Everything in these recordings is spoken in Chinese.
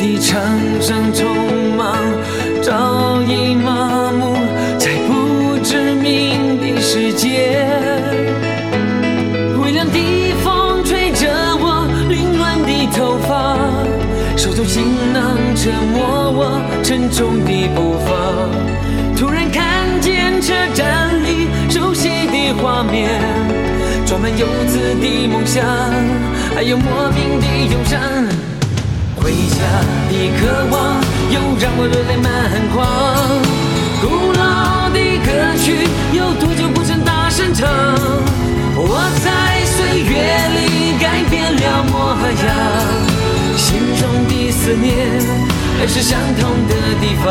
的场上匆忙，早已麻木在不知名的世界。微凉的风吹着我凌乱的头发，手中行囊折磨我沉重的步伐。突然看见车站里熟悉的画面，装满游子的梦想，还有莫名的忧伤。回家的渴望又让我热泪满眶。古老的歌曲有多久不曾大声唱？我在岁月里改变了模样，心中的思念还是相同的地方。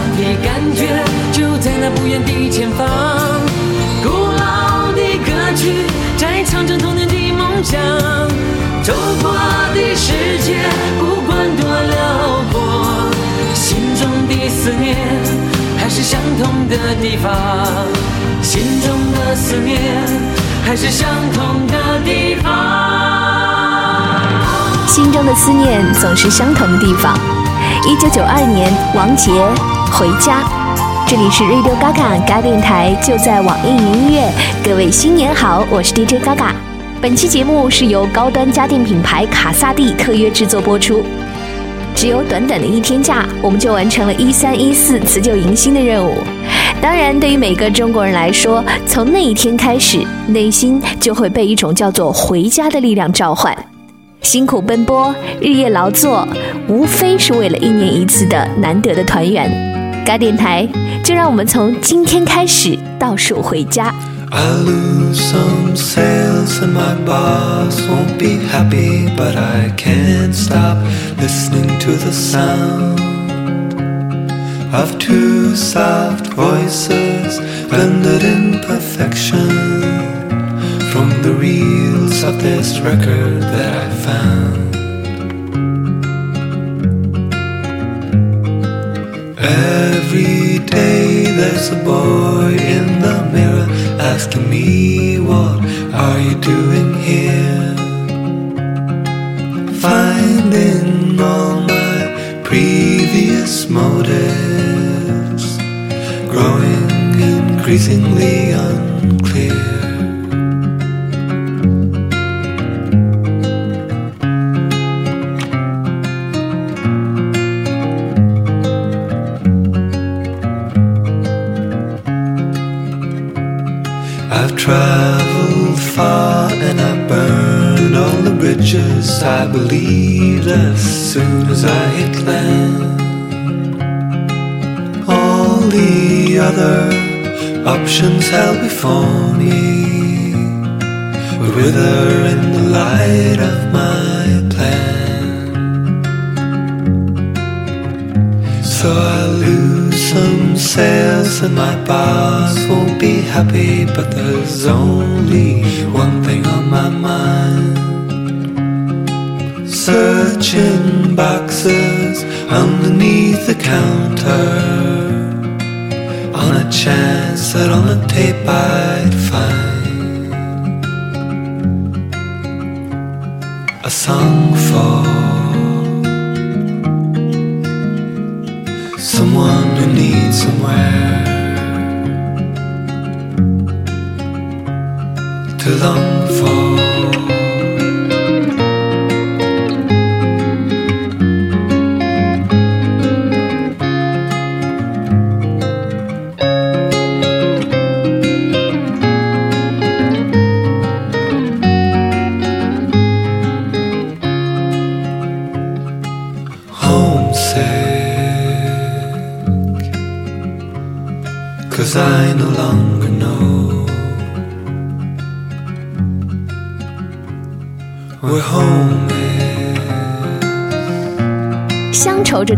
的感觉就在那不远的前方，古老的歌曲在唱着童年的梦想。走过的世界不管多辽阔，心中的思念还是相同的地方，心中的思念还是相同的地方。心中的思念总是相同的地方。一九九二年，王杰《回家》，这里是 Radio Gaga 嘎电台，就在网易云音乐。各位新年好，我是 DJ Gaga。本期节目是由高端家电品牌卡萨帝特约制作播出。只有短短的一天假，我们就完成了一三一四辞旧迎新的任务。当然，对于每个中国人来说，从那一天开始，内心就会被一种叫做“回家”的力量召唤。辛苦奔波，日夜劳作，无非是为了一年一次的难得的团圆。嘎电台，就让我们从今天开始倒数回家。 I lose some sales and my boss won't be happy, but I can't stop listening to the sound of two soft voices blended in perfection from the reels of this record that I found. Every day there's a boy in the mirror asking me, What are you doing here? Finding all my previous motives growing increasingly unclear. I've traveled far and I burned all the bridges I believed as soon as I hit land. All the other options held before me would wither in the light of my plan. So I lose some sales and my boss won't be happy, but there's only one thing on my mind. Searching boxes underneath the counter on a chance that on the tape I'd find a song for someone who needs somewhere to long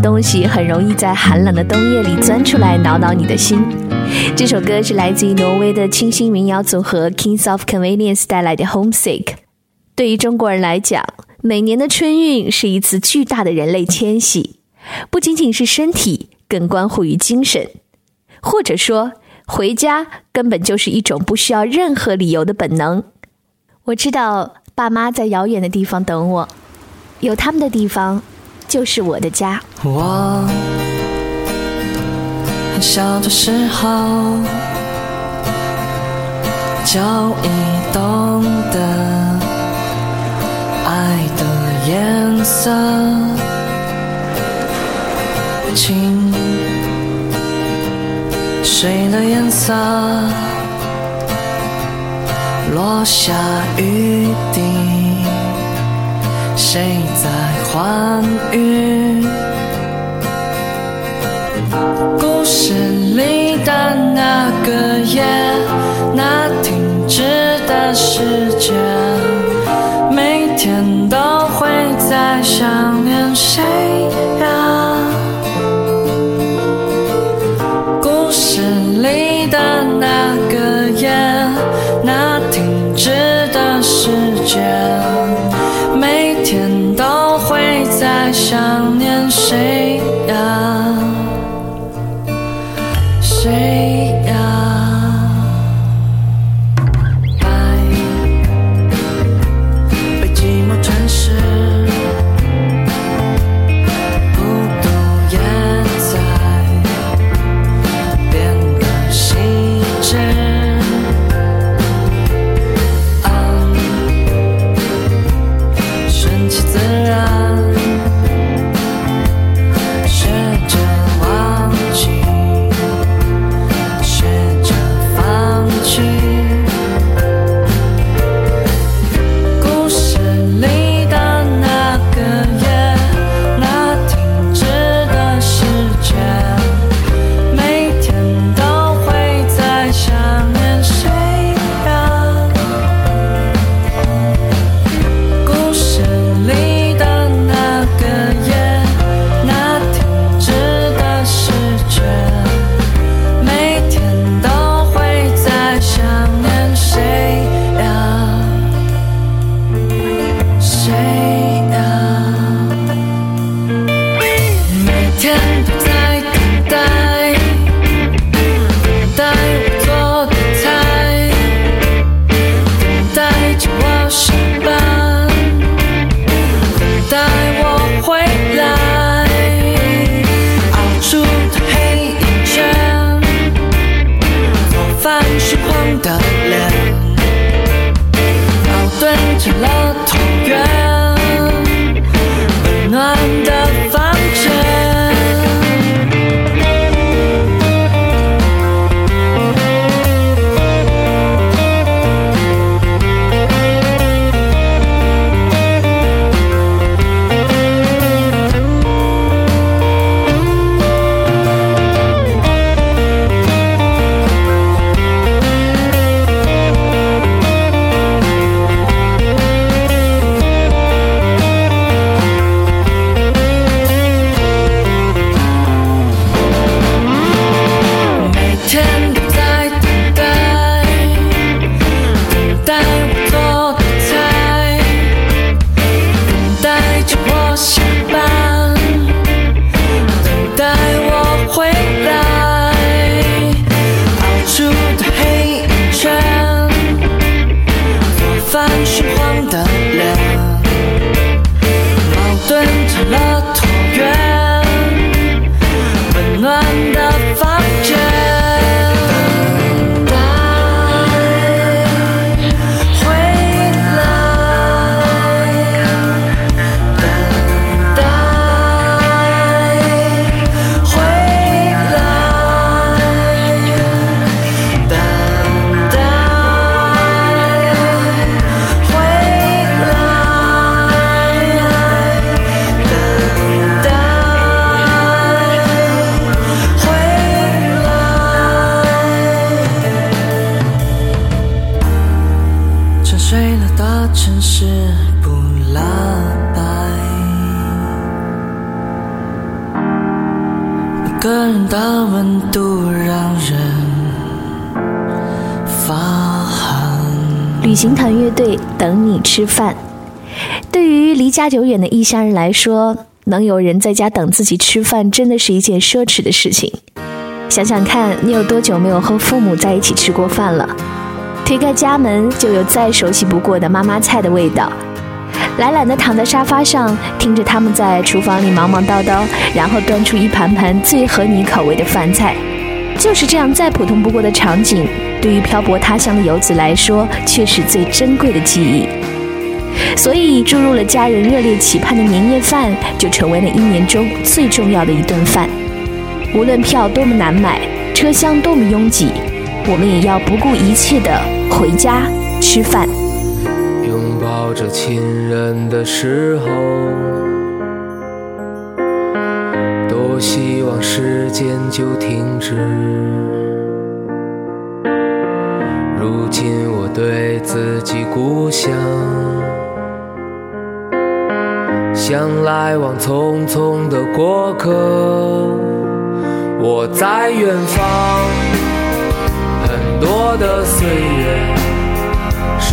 东西很容易在寒冷的冬夜里钻出来挠挠你的心。这首歌是来自于挪威的清新民谣组合 Kings of Convenience 带来的《Homesick》。对于中国人来讲，每年的春运是一次巨大的人类迁徙，不仅仅是身体，更关乎于精神。或者说，回家根本就是一种不需要任何理由的本能。我知道爸妈在遥远的地方等我，有他们的地方就是我的家。我很小的时候就已懂得爱的颜色，清水的颜色，落下雨滴，谁在欢愉？故事里的那个夜，那停止的时间，每天都会在想念谁呀？故事里的那个夜，那停止的时间，想念谁呀？Thank you. 个人的温度让人发寒。旅行团乐队等你吃饭。对于离家久远的异乡人来说，能有人在家等自己吃饭，真的是一件奢侈的事情。想想看，你有多久没有和父母在一起吃过饭了？推开家门，就有再熟悉不过的妈妈菜的味道。懒懒地躺在沙发上，听着他们在厨房里忙忙叨叨，然后端出一盘盘最合你口味的饭菜。就是这样再普通不过的场景，对于漂泊他乡的游子来说，却是最珍贵的记忆。所以，注入了家人热烈期盼的年夜饭，就成为了一年中最重要的一顿饭。无论票多么难买，车厢多么拥挤，我们也要不顾一切的回家吃饭。抱着亲人的时候，多希望时间就停止。如今我对自己故乡，像来往匆匆的过客。我在远方，很多的岁月。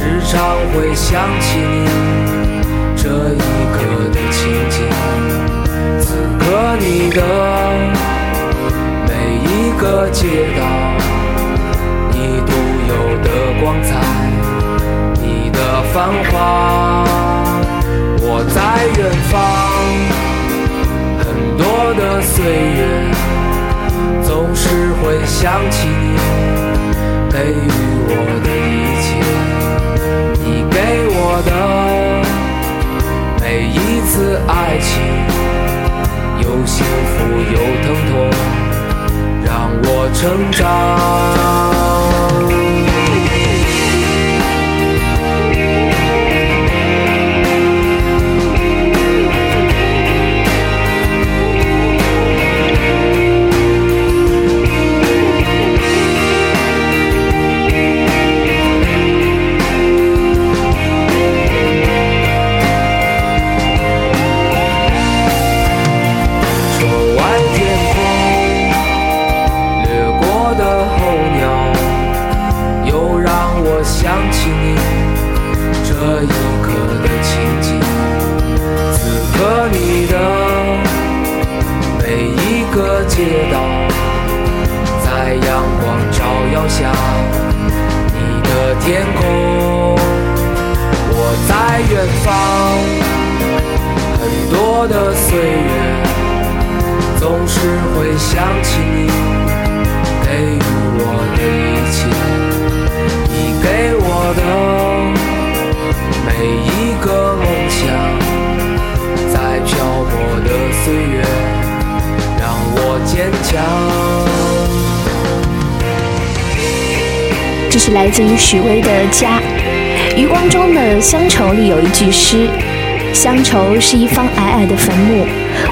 时常会想起你这一刻的情景，此刻你的每一个街道，你独有的光彩，你的繁华。我在远方，很多的岁月，总是会想起你给予我的一。给我的每一次爱情，有幸福有疼痛，让我成长。坚强。这是来自于许巍的《家》。余光中的《乡愁》里有一句诗：“乡愁是一方矮矮的坟墓，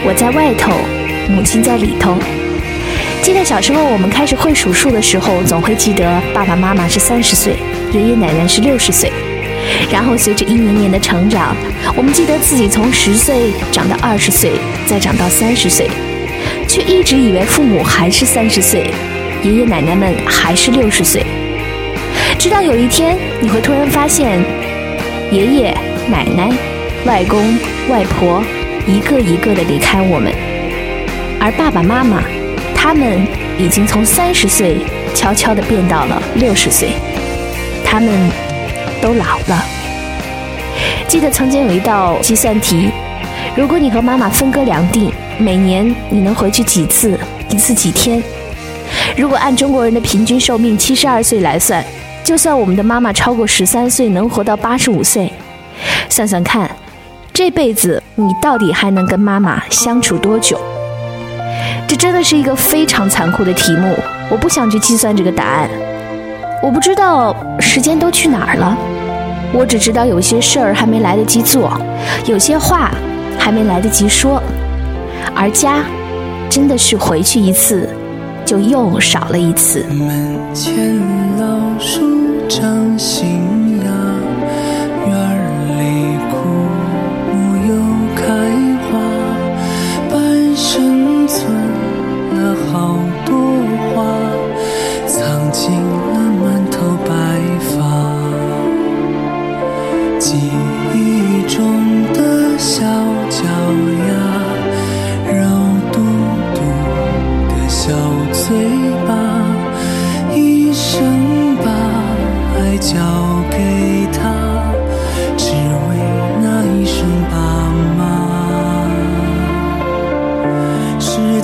我在外头，母亲在里头。”记得小时候我们开始会数数的时候，总会记得爸爸妈妈是三十岁，爷爷奶奶是六十岁。然后随着一年年的成长，我们记得自己从十岁长到二十岁，再长到三十岁，却一直以为父母还是三十岁，爷爷奶奶们还是六十岁。直到有一天，你会突然发现，爷爷、奶奶、外公、外婆一个一个的离开我们，而爸爸妈妈，他们已经从三十岁悄悄的变到了六十岁，他们都老了。记得曾经有一道计算题，如果你和妈妈分隔两地，每年你能回去几次？一次几天？如果按中国人的平均寿命七十二岁来算，就算我们的妈妈超过十三岁，能活到八十五岁，算算看，这辈子你到底还能跟妈妈相处多久？这真的是一个非常残酷的题目，我不想去计算这个答案。我不知道时间都去哪儿了，我只知道有些事儿还没来得及做，有些话还没来得及说，而家真的是回去一次，就又少了一次。门前老树长新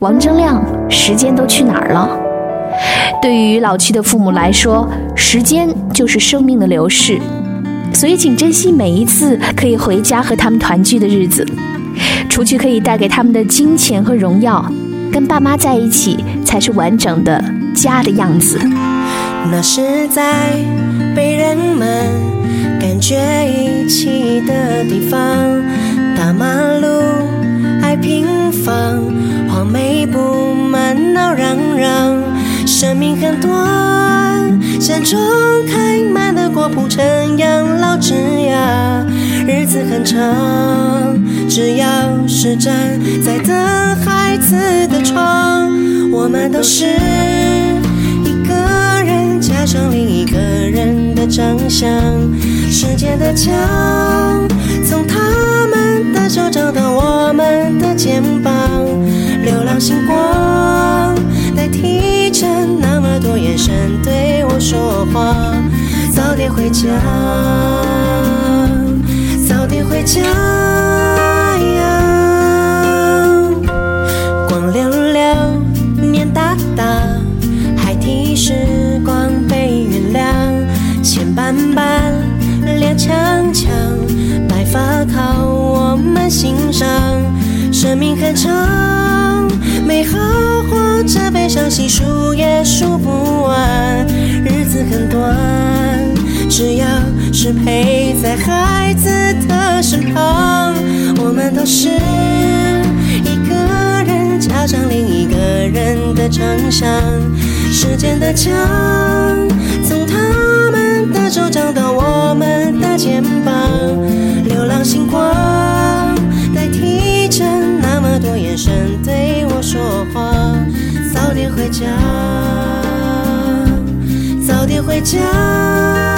王铮亮，时间都去哪儿了？对于老去的父母来说，时间就是生命的流逝，所以请珍惜每一次可以回家和他们团聚的日子。除去可以带给他们的金钱和荣耀，跟爸妈在一起才是完整的家的样子。那是在被人们感觉遗弃的地方，大马路爱平房，黄梅布满闹嚷嚷。生命很短，山中开满了果铺成养老枝桠，日子很长，只要是站在等孩子的窗，我们都是一个人加上另一个人的长相，时间的墙从他们的手掌到我们的肩膀，神对我说话，早点回家，早点回家呀。光溜溜，面大大，还替时光被原谅，钱斑斑，脸强强，白发靠我们欣赏。生命很长，美好或者悲伤，细数也数不完。日子很短，只要是陪在孩子的身旁，我们都是一个人加上另一个人的长相。时间的墙，从他们的手掌到我们的肩膀，流浪星光回家。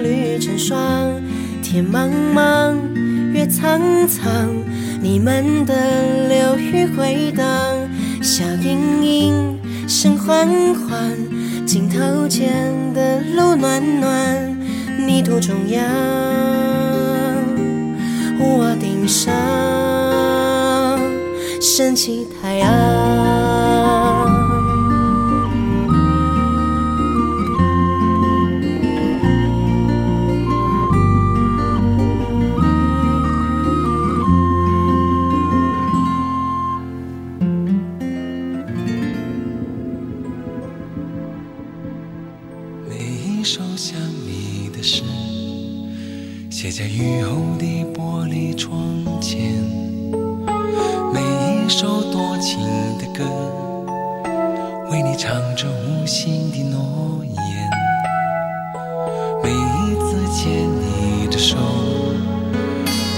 霜。天茫茫，月苍苍，你们的流语回荡。笑盈盈，声缓缓，镜头前的路暖暖。泥土中央，屋顶上，升起太阳。雨后的玻璃窗前；每一首多情的歌，为你唱着无心的诺言。每一次牵你的手，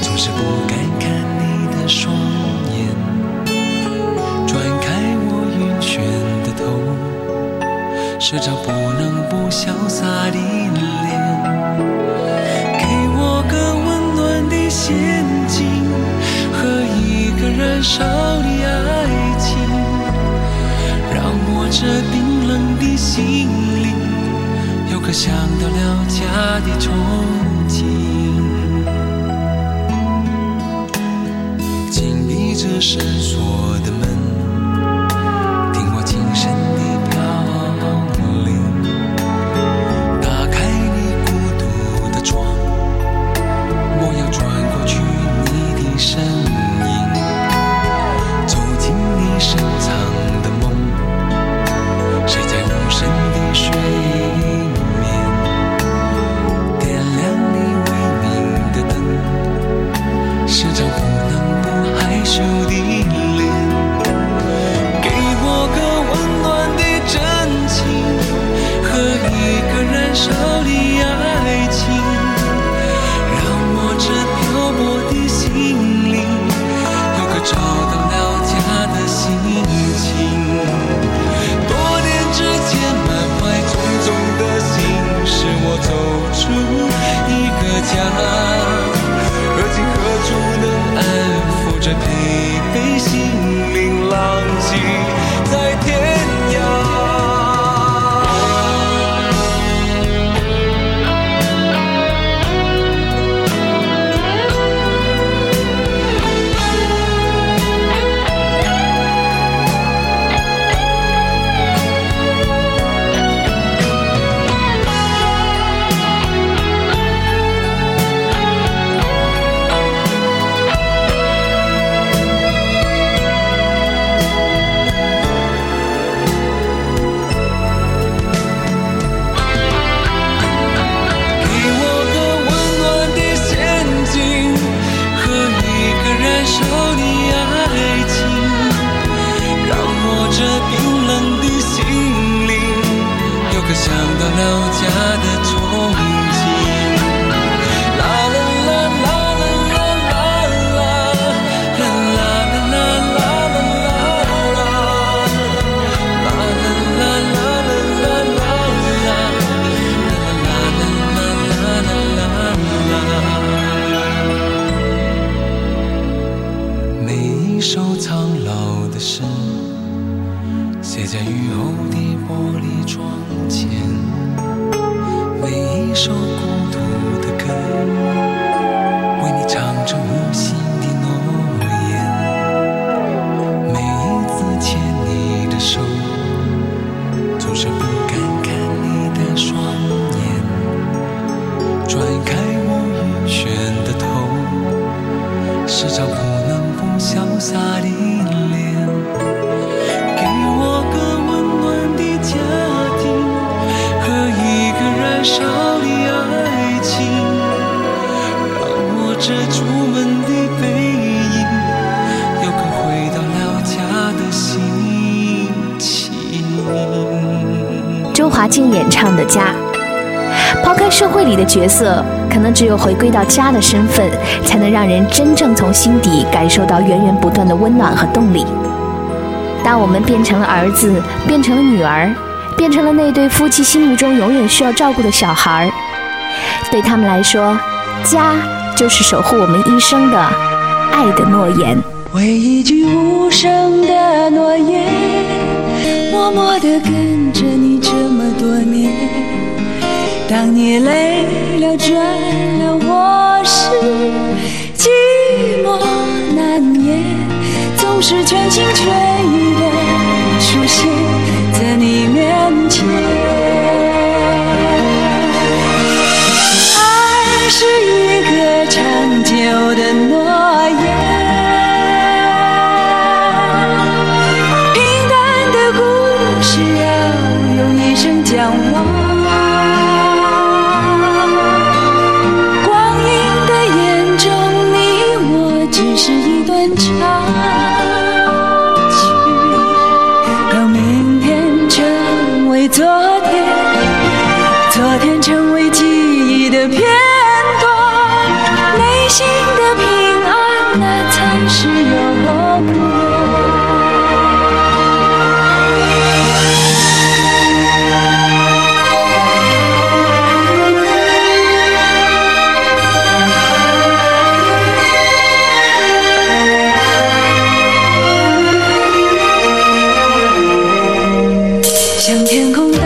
总是不敢看你的双眼，转开我晕眩的头。是张不能不潇洒的想到了家的憧转开我晕眩的头时常不能不潇洒的恋给我个温暖的家庭和一个燃烧的爱情让我遮住门的背影有可回到老家的心情。周华健演唱的家。社会里的角色，可能只有回归到家的身份，才能让人真正从心底感受到源源不断的温暖和动力。当我们变成了儿子，变成了女儿，变成了那对夫妻心目中永远需要照顾的小孩儿，对他们来说，家就是守护我们一生的爱的诺言。为一句无声的诺言，默默地跟着你这么多年。当你累了倦了，我是寂寞难言，总是全心全意的天空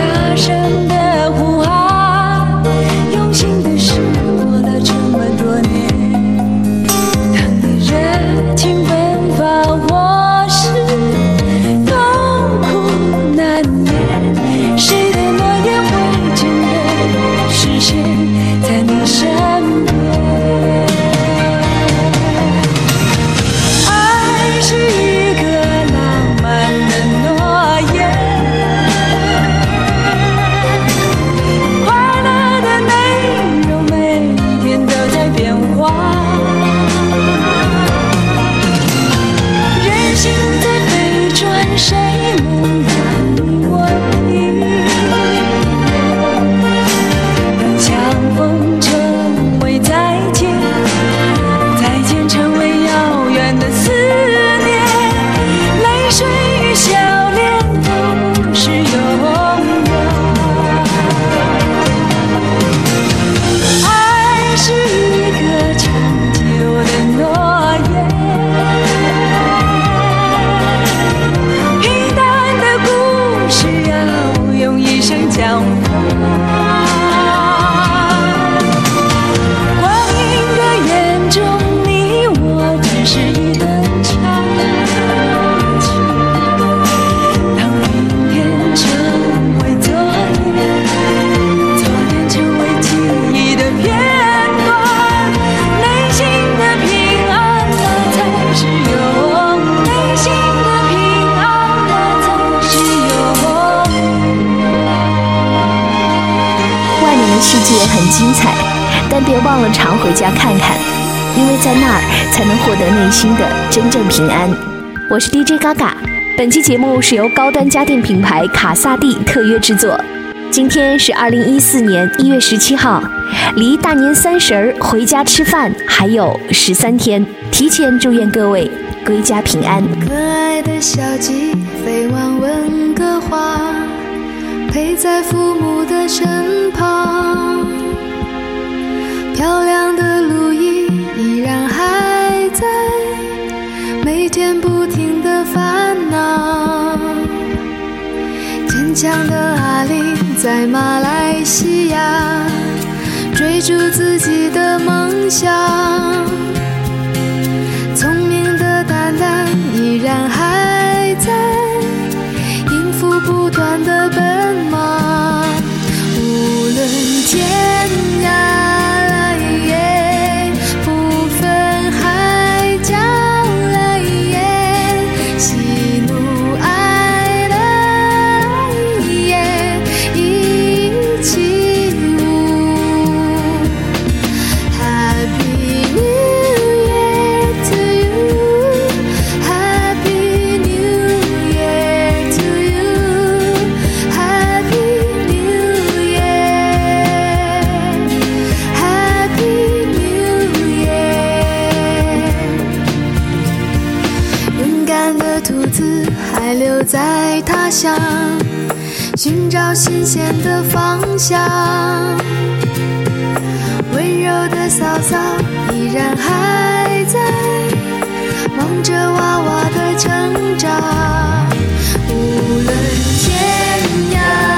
真正平安。我是 DJ 嘎嘎，本期节目是由高端家电品牌卡萨帝特约制作。今天是二零一四年一月十七号，离大年三十儿回家吃饭还有十三天，提前祝愿各位归家平安。可爱的小鸡飞往温哥华，陪在父母的身强的阿玲在马来西亚追逐自己的梦想。聪明的蛋蛋依然还在，想寻找新鲜的方向。温柔的嫂嫂依然还在望着娃娃的成长。无论天涯